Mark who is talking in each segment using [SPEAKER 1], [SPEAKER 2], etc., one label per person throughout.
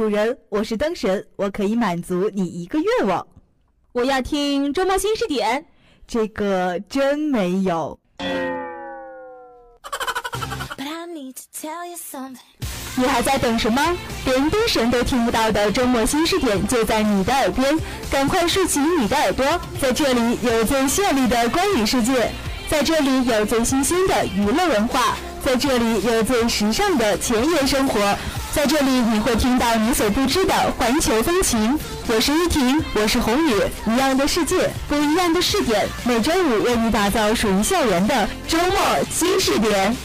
[SPEAKER 1] 主人，我是灯神，我可以满足你一个愿望。
[SPEAKER 2] 我要听周末新视点，
[SPEAKER 1] 这个真没有。你还在等什么？连灯神都听不到的周末新视点就在你的耳边，赶快竖起你的耳朵，在这里有最绚丽的光影世界，在这里有最新鲜的娱乐文化，在这里有最时尚的前沿生活，在这里你会听到你所不知的环球风情。我是依婷，我是宏宇，一样的世界，不一样的视点，每周五为你打造属于校园的周末新视点。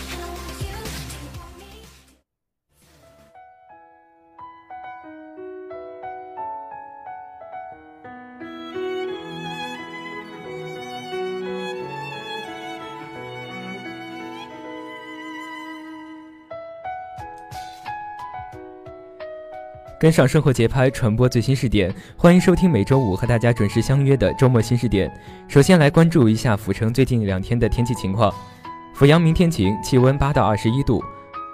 [SPEAKER 3] 跟上生活节拍，传播最新视点，欢迎收听每周五和大家准时相约的周末新视点。首先来关注一下阜城最近两天的天气情况：阜阳明天晴，气温八到二十一度；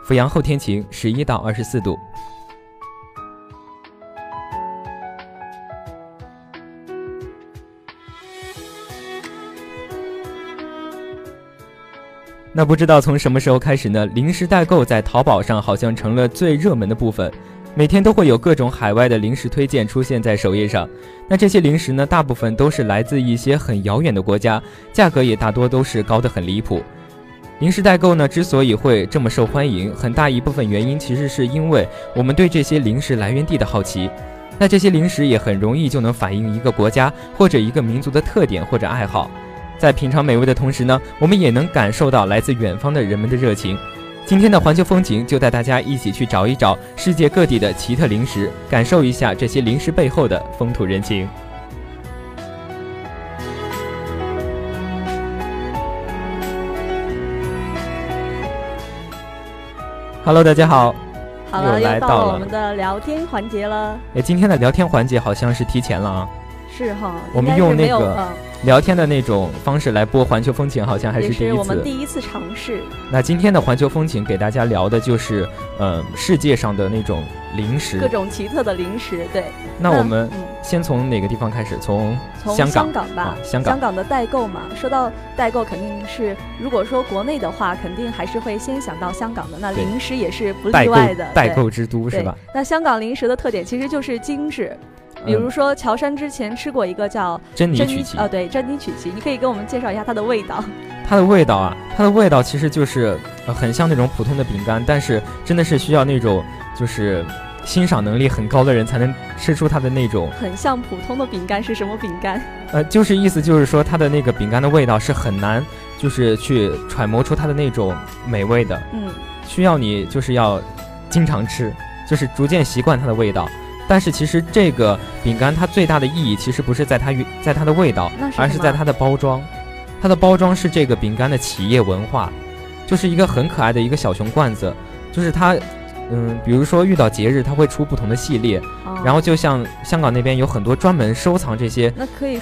[SPEAKER 3] 阜阳后天晴，十一到二十四度。那不知道从什么时候开始呢？零食代购在淘宝上好像成了最热门的部分。每天都会有各种海外的零食推荐出现在首页上，那这些零食呢，大部分都是来自一些很遥远的国家，价格也大多都是高得很离谱。零食代购呢，之所以会这么受欢迎，很大一部分原因其实是因为我们对这些零食来源地的好奇。那这些零食也很容易就能反映一个国家或者一个民族的特点或者爱好，在品尝美味的同时呢，我们也能感受到来自远方的人们的热情。今天的环球风景就带大家一起去找一找世界各地的奇特零食，感受一下这些零食背后的风土人情。Hello，大家好。
[SPEAKER 2] 好了，又到了我们的聊天环节了。
[SPEAKER 3] 哎，今天的聊天环节好像是提前了啊。
[SPEAKER 2] 是哈，
[SPEAKER 3] 我们用那个。聊天的那种方式来播环球风情，好像还是第一次。
[SPEAKER 2] 是我们第一次尝试。
[SPEAKER 3] 那今天的环球风情给大家聊的就是，呃，世界上的那种零食，
[SPEAKER 2] 各种奇特的零食。对。
[SPEAKER 3] 那我们先从哪个地方开始？从
[SPEAKER 2] 香
[SPEAKER 3] 港
[SPEAKER 2] 吧。
[SPEAKER 3] 香港。
[SPEAKER 2] 香港的代购嘛，说到代购，肯定是如果说国内的话，肯定还是会先想到香港的。那零食也是不例外的。
[SPEAKER 3] 代购之都是吧？
[SPEAKER 2] 那香港零食的特点其实就是精致。比如说，乔杉之前吃过一个叫
[SPEAKER 3] 珍妮曲奇，
[SPEAKER 2] 哦，对，珍妮曲奇，你可以给我们介绍一下它的味道。
[SPEAKER 3] 它的味道啊，它的味道其实就是很像那种普通的饼干，但是真的是需要那种就是欣赏能力很高的人才能吃出它的那种。
[SPEAKER 2] 很像普通的饼干是什么饼干？
[SPEAKER 3] 呃，就是意思就是说它的那个饼干的味道是很难，就是去揣摩出它的那种美味的。
[SPEAKER 2] 嗯，
[SPEAKER 3] 需要你就是要经常吃，就是逐渐习惯它的味道。但是其实这个饼干它最大的意义其实不是在它在它的味道，而是在它的包装。它的包装是这个饼干的企业文化，就是一个很可爱的一个小熊罐子。就是它，嗯，比如说遇到节日，它会出不同的系列。然后就像香港那边有很多专门收藏这些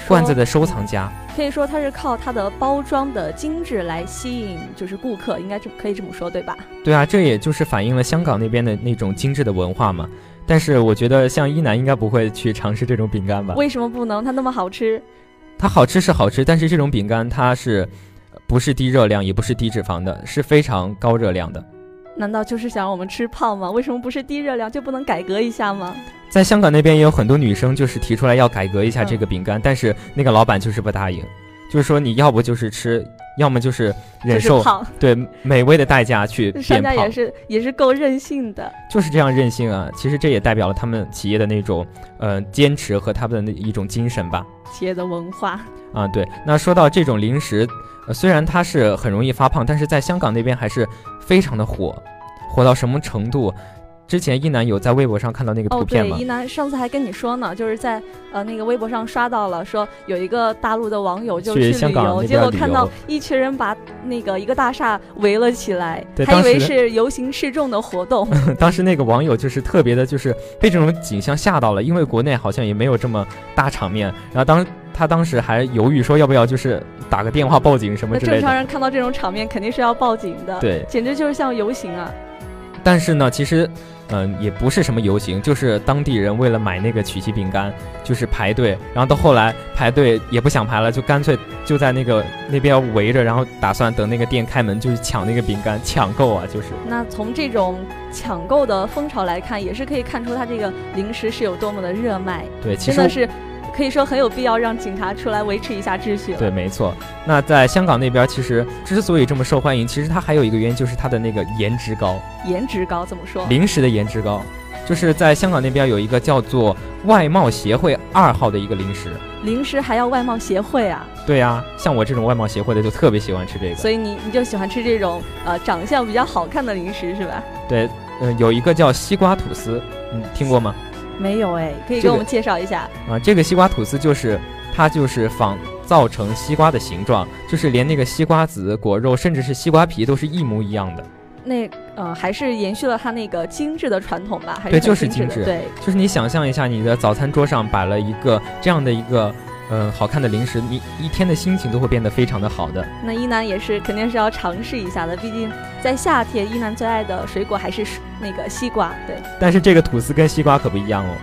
[SPEAKER 3] 罐子的收藏家。
[SPEAKER 2] 可以说它是靠它的包装的精致来吸引就是顾客，应该这可以这么说对吧？
[SPEAKER 3] 对啊，这也就是反映了香港那边的那种精致的文化嘛。但是我觉得像一楠应该不会去尝试这种饼干吧？
[SPEAKER 2] 为什么不能？它那么好吃。
[SPEAKER 3] 它好吃是好吃，但是这种饼干它是，不是低热量，也不是低脂肪的，是非常高热量的。
[SPEAKER 2] 难道就是想让我们吃胖吗？为什么不是低热量就不能改革一下吗？
[SPEAKER 3] 在香港那边也有很多女生就是提出来要改革一下这个饼干，但是那个老板就是不答应，就是说你要不就是吃。要么就是忍受对美味的代价去 变胖，
[SPEAKER 2] 也是也是够任性的，
[SPEAKER 3] 就是这样任性啊！其实这也代表了他们企业的那种呃坚持和他们的那一种精神吧，
[SPEAKER 2] 企业的文化
[SPEAKER 3] 啊。对，那说到这种零食，虽然它是很容易发胖，但是在香港那边还是非常的火，火到什么程度？之前一楠有在微博上看到那个图片
[SPEAKER 2] 吗？哦，对，一楠上次还跟你说呢，就是在呃那个微博上刷到了，说有一个大陆的网友就去旅游，结果看到一群人把那个一个大厦围了起来，还以为是游行示众的活动。
[SPEAKER 3] 当时那个网友就是特别的，就是被这种景象吓到了，因为国内好像也没有这么大场面。然后当他当时还犹豫说要不要就是打个电话报警什么之类的。
[SPEAKER 2] 正常人看到这种场面肯定是要报警的，
[SPEAKER 3] 对，
[SPEAKER 2] 简直就是像游行啊。
[SPEAKER 3] 但是呢，其实。嗯，也不是什么游行，就是当地人为了买那个曲奇饼干，就是排队，然后到后来排队也不想排了，就干脆就在那个那边围着，然后打算等那个店开门，就是抢那个饼干，抢购啊，就是。
[SPEAKER 2] 那从这种抢购的风潮来看，也是可以看出它这个零食是有多么的热卖。
[SPEAKER 3] 对，
[SPEAKER 2] 真的是。可以说很有必要让警察出来维持一下秩序。
[SPEAKER 3] 对，没错。那在香港那边，其实之所以这么受欢迎，其实它还有一个原因，就是它的那个颜值高。
[SPEAKER 2] 颜值高怎么说？
[SPEAKER 3] 零食的颜值高，就是在香港那边有一个叫做外貌协会二号的一个零食。
[SPEAKER 2] 零食还要外貌协会啊？
[SPEAKER 3] 对呀，像我这种外貌协会的就特别喜欢吃这个。
[SPEAKER 2] 所以你你就喜欢吃这种呃长相比较好看的零食是吧？
[SPEAKER 3] 对，嗯，有一个叫西瓜吐司，你，听过吗？
[SPEAKER 2] 没有哎，可以给我们介绍一下
[SPEAKER 3] 啊？这个西瓜吐司就是它就是仿造成西瓜的形状，就是连那个西瓜籽、果肉，甚至是西瓜皮都是一模一样的。
[SPEAKER 2] 那呃，还是延续了它那个精致的传统吧？还是
[SPEAKER 3] 对，就是精
[SPEAKER 2] 致。对，
[SPEAKER 3] 就是你想象一下，你的早餐桌上摆了一个这样的一个。嗯，好看的零食，你一天的心情都会变得非常的好的。
[SPEAKER 2] 那一楠也是肯定是要尝试一下的，毕竟在夏天，一楠最爱的水果还是那个西瓜。对，
[SPEAKER 3] 但是这个吐司跟西瓜可不一样哦，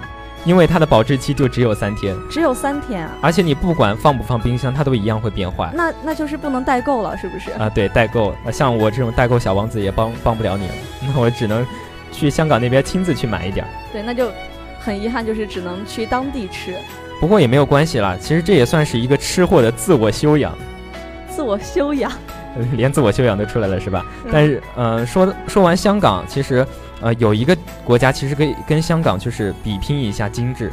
[SPEAKER 3] 因为它的保质期就只有三天，
[SPEAKER 2] 只有三天啊！
[SPEAKER 3] 而且你不管放不放冰箱，它都一样会变坏。
[SPEAKER 2] 那那就是不能代购了，是不是？
[SPEAKER 3] 啊，对，代购，像我这种代购小王子也帮帮不了你了，那我只能去香港那边亲自去买一点。
[SPEAKER 2] 对，那就很遗憾，就是只能去当地吃。
[SPEAKER 3] 不过也没有关系啦，其实这也算是一个吃货的自我修养。
[SPEAKER 2] 自我修养，
[SPEAKER 3] 连自我修养都出来了是吧？但是，呃，说说完香港，其实，呃，有一个国家其实可以跟香港就是比拼一下精致。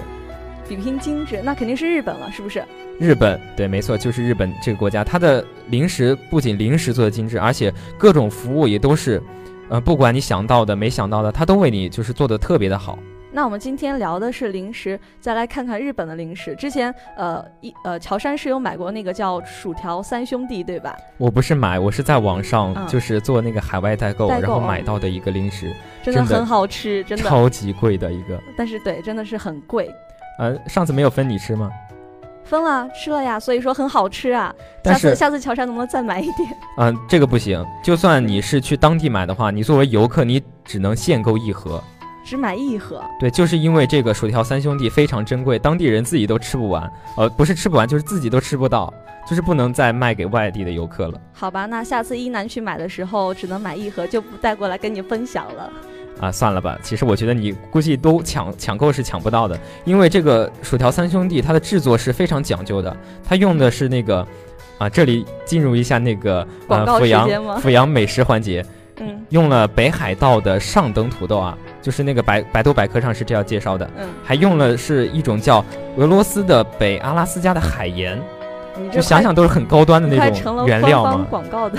[SPEAKER 2] 比拼精致，那肯定是日本了，是不是？
[SPEAKER 3] 日本，对，没错，就是日本这个国家，它的零食不仅零食做的精致，而且各种服务也都是，呃，不管你想到的、没想到的，它都为你就是做的特别的好。
[SPEAKER 2] 那我们今天聊的是零食，再来看看日本的零食。之前，呃，一呃，乔杉是有买过那个叫薯条三兄弟，对吧？
[SPEAKER 3] 我不是买，我是在网上就是做那个海外代购，然后买到的一个零食，
[SPEAKER 2] 真的很好吃，真的
[SPEAKER 3] 超级贵的一个。
[SPEAKER 2] 但是对，真的是很贵。
[SPEAKER 3] 呃，上次没有分你吃吗？
[SPEAKER 2] 分了，吃了呀，所以说很好吃啊。下次下次乔杉能不能再买一点？
[SPEAKER 3] 嗯，这个不行，就算你是去当地买的话，你作为游客，你只能限购一盒。
[SPEAKER 2] 只买一盒，
[SPEAKER 3] 对，就是因为这个薯条三兄弟非常珍贵，当地人自己都吃不完，呃，不是吃不完，就是自己都吃不到，就是不能再卖给外地的游客了。
[SPEAKER 2] 好吧，那下次一南去买的时候，只能买一盒，就不带过来跟你分享了。
[SPEAKER 3] 啊，算了吧，其实我觉得你估计都抢抢购是抢不到的，因为这个薯条三兄弟它的制作是非常讲究的，它用的是那个，啊，这里进入一下那个
[SPEAKER 2] 呃
[SPEAKER 3] 阜阳阜阳美食环节。
[SPEAKER 2] 嗯，
[SPEAKER 3] 用了北海道的上等土豆啊，就是那个百百度百科上是这样介绍的。
[SPEAKER 2] 嗯，
[SPEAKER 3] 还用了是一种叫俄罗斯的北阿拉斯加的海盐，就想想都是很高端的那种原料嘛。
[SPEAKER 2] 广告的，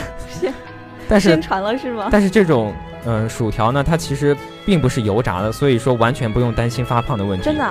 [SPEAKER 3] 但是
[SPEAKER 2] 宣传了是吗？
[SPEAKER 3] 但是这种嗯薯条呢，它其实并不是油炸的，所以说完全不用担心发胖的问题。
[SPEAKER 2] 真的？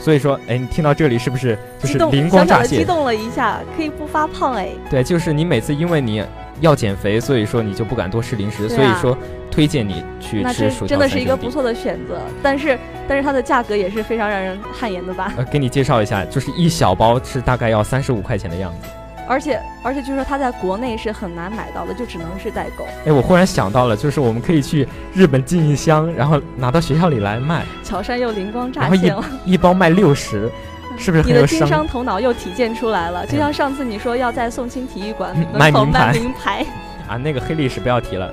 [SPEAKER 3] 所以说，哎，你听到这里是不是就是灵光乍现？
[SPEAKER 2] 激动了一下，可以不发胖哎。
[SPEAKER 3] 对，就是你每次因为你。要减肥，所以说你就不敢多吃零食，所以说推荐你去吃薯条。
[SPEAKER 2] 真的是一个不错的选择，但是但是它的价格也是非常让人汗颜的吧？
[SPEAKER 3] 呃，给你介绍一下，就是一小包是大概要三十五块钱的样子。
[SPEAKER 2] 而且而且据说它在国内是很难买到的，就只能是代购。
[SPEAKER 3] 哎，我忽然想到了，就是我们可以去日本进一箱，然后拿到学校里来卖。
[SPEAKER 2] 乔杉又灵光乍现了，
[SPEAKER 3] 一包卖六十。是不是
[SPEAKER 2] 你的经商头脑又体现出来了？就像上次你说要在宋清体育馆
[SPEAKER 3] 门口
[SPEAKER 2] 卖，名牌
[SPEAKER 3] 啊，那个黑历史不要提了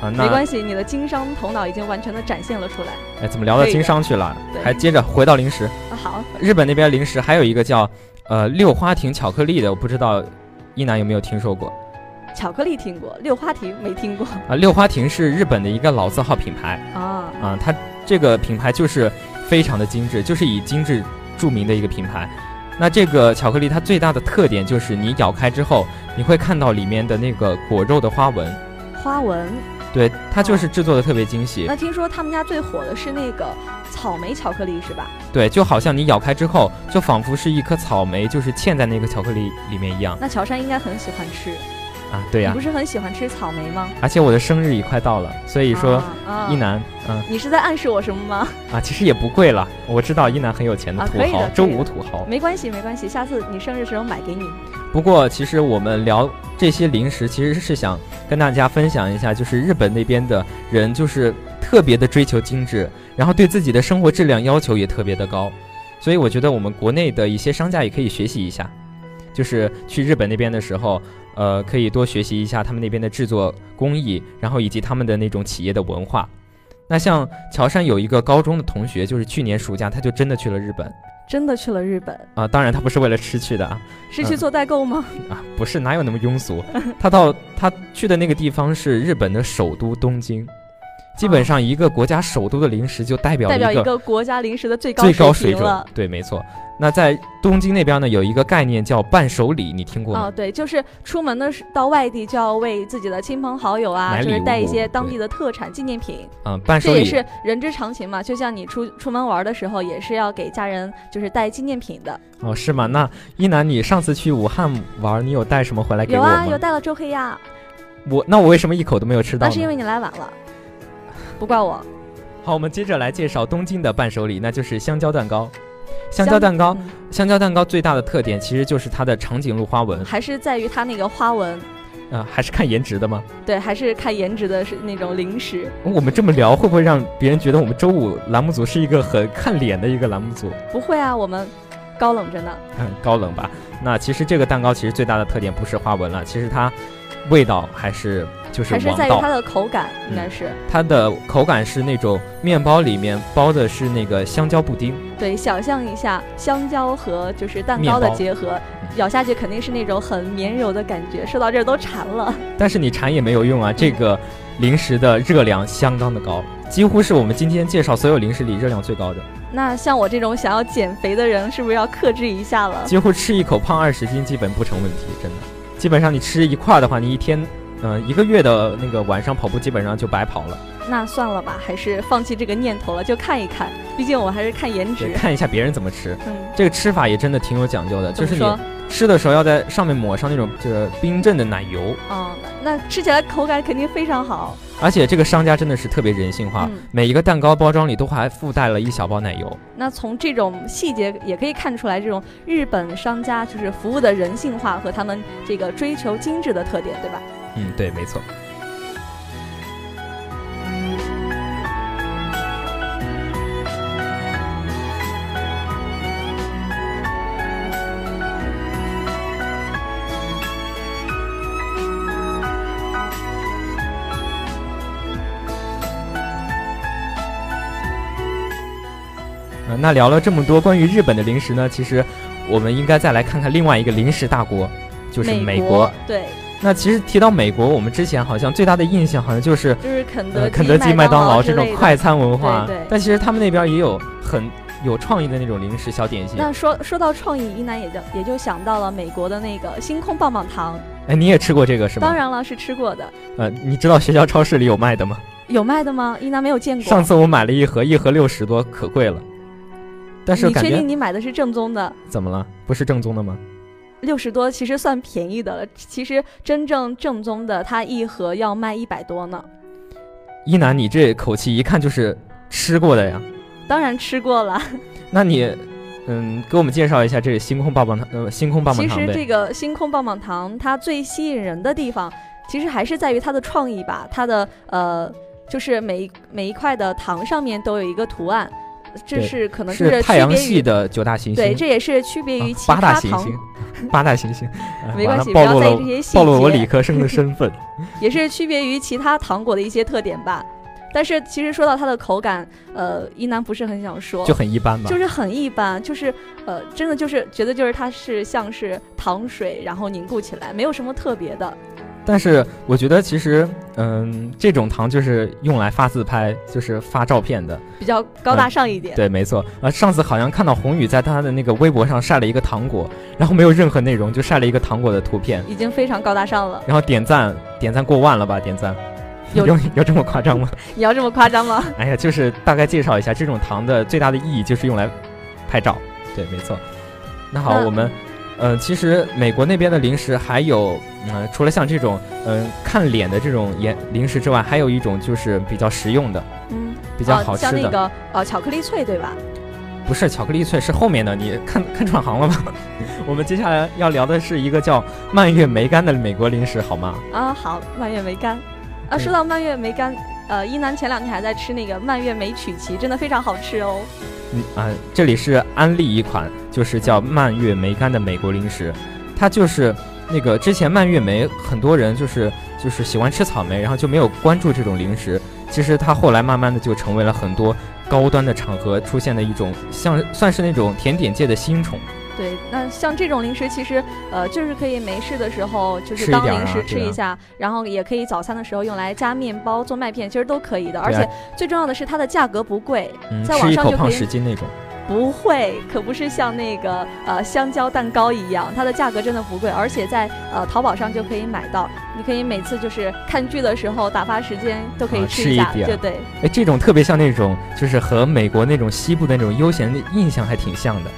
[SPEAKER 3] 啊。
[SPEAKER 2] 没关系，你的经商头脑已经完全的展现了出来。
[SPEAKER 3] 哎，怎么聊到经商去了？还接着回到零食
[SPEAKER 2] 啊。好，
[SPEAKER 3] 日本那边零食还有一个叫呃六花亭巧克力的，我不知道一楠有没有听说过？
[SPEAKER 2] 巧克力听过，六花亭没听过
[SPEAKER 3] 啊。六花亭是日本的一个老字号品牌
[SPEAKER 2] 啊
[SPEAKER 3] 啊，它这个品牌就是非常的精致，就是以精致。著名的一个品牌，那这个巧克力它最大的特点就是你咬开之后，你会看到里面的那个果肉的花纹。
[SPEAKER 2] 花纹？
[SPEAKER 3] 对，它就是制作的特别精细。
[SPEAKER 2] 那听说他们家最火的是那个草莓巧克力是吧？
[SPEAKER 3] 对，就好像你咬开之后，就仿佛是一颗草莓，就是嵌在那个巧克力里面一样。
[SPEAKER 2] 那乔杉应该很喜欢吃。
[SPEAKER 3] 啊，对呀，
[SPEAKER 2] 你不是很喜欢吃草莓吗？
[SPEAKER 3] 而且我的生日也快到了，所以说一楠，嗯，
[SPEAKER 2] 你是在暗示我什么吗？
[SPEAKER 3] 啊，其实也不贵了，我知道一楠很有钱的土豪，周五土豪。
[SPEAKER 2] 没关系，没关系，下次你生日时候买给你。
[SPEAKER 3] 不过其实我们聊这些零食，其实是想跟大家分享一下，就是日本那边的人就是特别的追求精致，然后对自己的生活质量要求也特别的高，所以我觉得我们国内的一些商家也可以学习一下，就是去日本那边的时候，呃，可以多学习一下他们那边的制作工艺，然后以及他们的那种企业的文化。那像乔山有一个高中的同学，就是去年暑假他就真的去了日本。
[SPEAKER 2] 真的去了日本
[SPEAKER 3] 啊？当然，他不是为了吃去的啊，
[SPEAKER 2] 是去做代购吗？
[SPEAKER 3] 啊，不是，哪有那么庸俗？他到他去的那个地方是日本的首都东京。基本上一个国家首都的零食就代表
[SPEAKER 2] 代表一个国家零食的最
[SPEAKER 3] 高最
[SPEAKER 2] 高
[SPEAKER 3] 水准了。对，没错。那在东京那边呢，有一个概念叫伴手礼，你听过吗？
[SPEAKER 2] 哦，对，就是出门的时到外地就要为自己的亲朋好友啊，就是带一些当地的特产纪念品。
[SPEAKER 3] 嗯，伴手
[SPEAKER 2] 礼这也是人之常情嘛。就像你出出门玩的时候，也是要给家人就是带纪念品的。
[SPEAKER 3] 哦，是吗？那一楠，你上次去武汉玩，你有带什么回来给我
[SPEAKER 2] 吗？有啊，有带了周黑鸭。
[SPEAKER 3] 我那我为什么一口都没有吃到？
[SPEAKER 2] 那是因为你来晚了。不怪我。
[SPEAKER 3] 好，我们接着来介绍东京的伴手礼，那就是香蕉蛋糕。香蕉蛋糕，香蕉蛋糕最大的特点其实就是它的长颈鹿花纹，
[SPEAKER 2] 还是在于它那个花纹。
[SPEAKER 3] 啊，还是看颜值的吗？
[SPEAKER 2] 对，还是看颜值的是那种零食。
[SPEAKER 3] 我们这么聊，会不会让别人觉得我们周五栏目组是一个很看脸的一个栏目组？
[SPEAKER 2] 不会啊，我们高冷着呢。
[SPEAKER 3] 嗯，高冷吧。那其实这个蛋糕其实最大的特点不是花纹了，其实它味道还是。就是
[SPEAKER 2] 还是在于它的口感，应该是
[SPEAKER 3] 它的口感是那种面包里面包的是那个香蕉布丁。
[SPEAKER 2] 对，想象一下香蕉和就是蛋糕的结合，咬下去肯定是那种很绵柔的感觉。说到这儿都馋了。
[SPEAKER 3] 但是你馋也没有用啊，这个零食的热量相当的高，几乎是我们今天介绍所有零食里热量最高的。
[SPEAKER 2] 那像我这种想要减肥的人，是不是要克制一下了？
[SPEAKER 3] 几乎吃一口胖二十斤基本不成问题，真的。基本上你吃一块的话，你一天。嗯，一个月的那个晚上跑步基本上就白跑了。
[SPEAKER 2] 那算了吧，还是放弃这个念头了，就看一看。毕竟我还是看颜值，
[SPEAKER 3] 看一下别人怎么吃。嗯，这个吃法也真的挺有讲究的，就是你吃的时候要在上面抹上那种这个冰镇的奶油。
[SPEAKER 2] 哦，那吃起来口感肯定非常好。
[SPEAKER 3] 而且这个商家真的是特别人性化，每一个蛋糕包装里都还附带了一小包奶油。
[SPEAKER 2] 那从这种细节也可以看出来，这种日本商家就是服务的人性化和他们这个追求精致的特点，对吧？
[SPEAKER 3] 嗯，对，没错。那聊了这么多关于日本的零食呢，其实我们应该再来看看另外一个零食大国，就是美
[SPEAKER 2] 国。对。
[SPEAKER 3] 那其实提到美国，我们之前好像最大的印象好像就是
[SPEAKER 2] 就是肯德
[SPEAKER 3] 肯德基、
[SPEAKER 2] 麦
[SPEAKER 3] 当劳这种快餐文化。
[SPEAKER 2] 对。
[SPEAKER 3] 但其实他们那边也有很有创意的那种零食小点心。
[SPEAKER 2] 那说说到创意，一楠也就也就想到了美国的那个星空棒棒糖。
[SPEAKER 3] 哎，你也吃过这个是吗？
[SPEAKER 2] 当然了，是吃过的。
[SPEAKER 3] 呃，你知道学校超市里有卖的吗？
[SPEAKER 2] 有卖的吗？一楠没有见过。
[SPEAKER 3] 上次我买了一盒，一盒六十多，可贵了。但是
[SPEAKER 2] 你确定你买的是正宗的？
[SPEAKER 3] 怎么了？不是正宗的吗？
[SPEAKER 2] 六十多其实算便宜的了，其实真正正宗的，它一盒要卖一百多呢。
[SPEAKER 3] 一楠，你这口气一看就是吃过的呀。
[SPEAKER 2] 当然吃过了。
[SPEAKER 3] 那你，嗯，给我们介绍一下这个星空棒棒糖，呃，星空棒棒
[SPEAKER 2] 糖。其实这个星空棒棒糖，它最吸引人的地方，其实还是在于它的创意吧。它的呃，就是每一每一块的糖上面都有一个图案。这是可能是
[SPEAKER 3] 太阳系的九大行星，
[SPEAKER 2] 对，这也是区别于其
[SPEAKER 3] 他八大行星。八大行星，
[SPEAKER 2] 没关系，不要在意这些细节。
[SPEAKER 3] 暴露我理科生的身份，
[SPEAKER 2] 也是区别于其他糖果的一些特点吧。但是其实说到它的口感，呃，一楠不是很想说，
[SPEAKER 3] 就很一般吧，
[SPEAKER 2] 就是很一般，就是呃，真的就是觉得就是它是像是糖水，然后凝固起来，没有什么特别的。
[SPEAKER 3] 但是我觉得其实，嗯，这种糖就是用来发自拍，就是发照片的，
[SPEAKER 2] 比较高大上一点。
[SPEAKER 3] 对，没错。呃，上次好像看到宏宇在他的那个微博上晒了一个糖果，然后没有任何内容，就晒了一个糖果的图片，
[SPEAKER 2] 已经非常高大上了。
[SPEAKER 3] 然后点赞，点赞过万了吧？点赞，有有这么夸张吗？
[SPEAKER 2] 你要这么夸张吗？
[SPEAKER 3] 哎呀，就是大概介绍一下，这种糖的最大的意义就是用来拍照。对，没错。那好，我们。嗯，其实美国那边的零食还有，嗯，除了像这种，嗯，看脸的这种颜零食之外，还有一种就是比较实用的，嗯，比较好吃的，
[SPEAKER 2] 像那个呃巧克力脆，对吧？
[SPEAKER 3] 不是巧克力脆，是后面的，你看看转行了吗？我们接下来要聊的是一个叫蔓越莓干的美国零食，好吗？
[SPEAKER 2] 啊，好，蔓越莓干。啊，说到蔓越莓干，呃，一楠前两天还在吃那个蔓越莓曲奇，真的非常好吃哦。
[SPEAKER 3] 嗯啊，这里是安利一款，就是叫蔓越莓干的美国零食，它就是那个之前蔓越莓很多人就是就是喜欢吃草莓，然后就没有关注这种零食。其实它后来慢慢的就成为了很多高端的场合出现的一种，像算是那种甜点界的新宠。
[SPEAKER 2] 对，那像这种零食，其实呃就是可以没事的时候就是当零食吃一下，然后也可以早餐的时候用来加面包、做麦片，其实都可以的。而且最重要的是它的价格不贵，在网上就可以。
[SPEAKER 3] 胖十斤那种。
[SPEAKER 2] 不会，可不是像那个呃香蕉蛋糕一样，它的价格真的不贵，而且在呃淘宝上就可以买到。你可以每次就是看剧的时候打发时间都可以吃
[SPEAKER 3] 一
[SPEAKER 2] 下，对对。
[SPEAKER 3] 哎，这种特别像那种就是和美国那种西部的那种悠闲的印象还挺像的。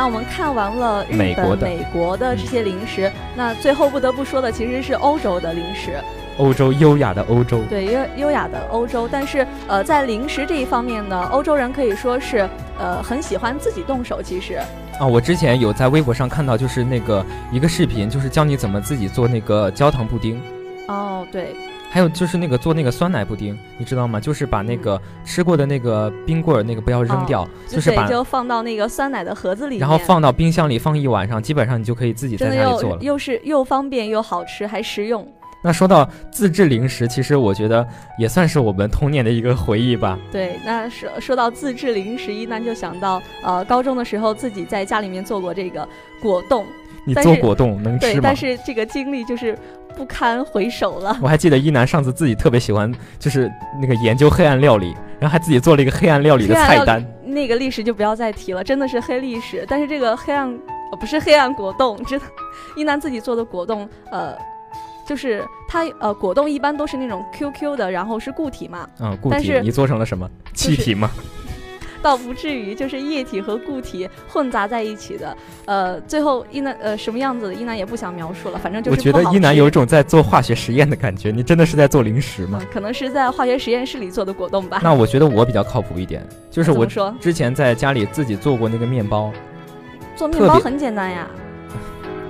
[SPEAKER 2] 那我们看完了日本、美国的这些零食，那最后不得不说的其实是欧洲的零食。
[SPEAKER 3] 欧洲优雅的欧洲，
[SPEAKER 2] 对优优雅的欧洲。但是呃，在零食这一方面呢，欧洲人可以说是呃很喜欢自己动手。其实
[SPEAKER 3] 啊，我之前有在微博上看到，就是那个一个视频，就是教你怎么自己做那个焦糖布丁。
[SPEAKER 2] 哦，对。
[SPEAKER 3] 还有就是那个做那个酸奶布丁，你知道吗？就是把那个吃过的那个冰棍儿那个不要扔掉，就是把
[SPEAKER 2] 就放到那个酸奶的盒子里，
[SPEAKER 3] 然后放到冰箱里放一晚上，基本上你就可以自己在家里做了。
[SPEAKER 2] 又是又方便又好吃还实用。
[SPEAKER 3] 那说到自制零食，其实我觉得也算是我们童年的一个回忆吧。
[SPEAKER 2] 对，那说说到自制零食，一般就想到呃高中的时候自己在家里面做过这个果冻。
[SPEAKER 3] 你做果冻能吃吗？
[SPEAKER 2] 对，但是这个经历就是。不堪回首了。
[SPEAKER 3] 我还记得一楠上次自己特别喜欢，就是那个研究黑暗料理，然后还自己做了一个黑暗料理的菜单。
[SPEAKER 2] 那个历史就不要再提了，真的是黑历史。但是这个黑暗，呃，不是黑暗果冻，真的，一楠自己做的果冻，呃，就是它，呃，果冻一般都是那种 QQ 的，然后是固体嘛。
[SPEAKER 3] 嗯，固体。你做成了什么？气体吗？
[SPEAKER 2] 倒不至于，就是液体和固体混杂在一起的。呃，最后一男呃什么样子的，一男也不想描述了，反正就是。
[SPEAKER 3] 我觉得一男有一种在做化学实验的感觉。你真的是在做零食吗？
[SPEAKER 2] 可能是在化学实验室里做的果冻吧。
[SPEAKER 3] 那我觉得我比较靠谱一点，就是我之前在家里自己做过那个面包。
[SPEAKER 2] 做面包很简单呀。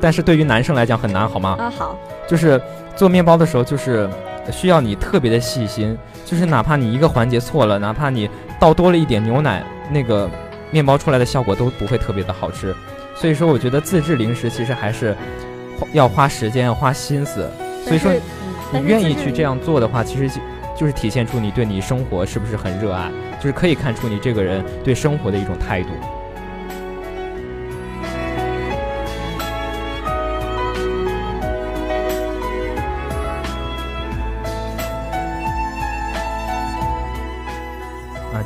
[SPEAKER 3] 但是对于男生来讲很难，好吗？
[SPEAKER 2] 啊好。
[SPEAKER 3] 就是做面包的时候，就是需要你特别的细心，就是哪怕你一个环节错了，哪怕你。倒多了一点牛奶，那个面包出来的效果都不会特别的好吃，所以说我觉得自制零食其实还是要花时间、要花心思。所以说，你愿意去这样做的话，其实就就是体现出你对你生活是不是很热爱，就是可以看出你这个人对生活的一种态度。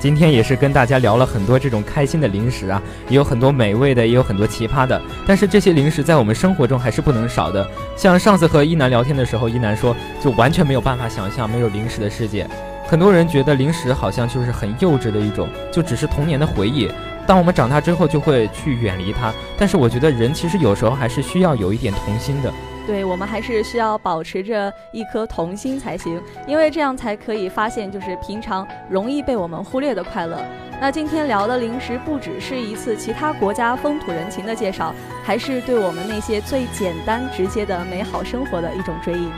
[SPEAKER 3] 今天也是跟大家聊了很多这种开心的零食啊，也有很多美味的，也有很多奇葩的。但是这些零食在我们生活中还是不能少的。像上次和一楠聊天的时候，一楠说就完全没有办法想象没有零食的世界。很多人觉得零食好像就是很幼稚的一种，就只是童年的回忆。当我们长大之后就会去远离它。但是我觉得人其实有时候还是需要有一点童心的。
[SPEAKER 2] 对我们还是需要保持着一颗童心才行，因为这样才可以发现就是平常容易被我们忽略的快乐。那今天聊的零食不只是一次其他国家风土人情的介绍，还是对我们那些最简单直接的美好生活的一种追忆。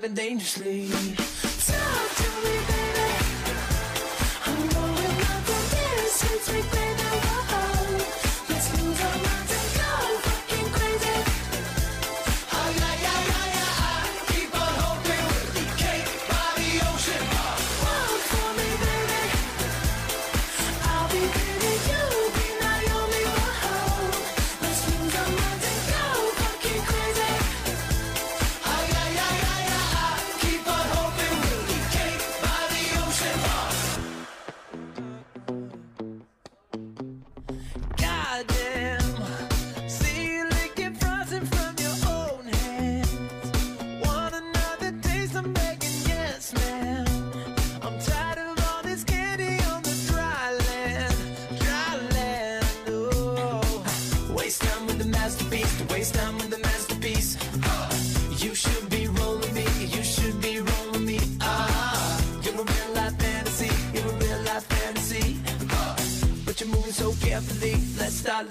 [SPEAKER 4] living dangerously.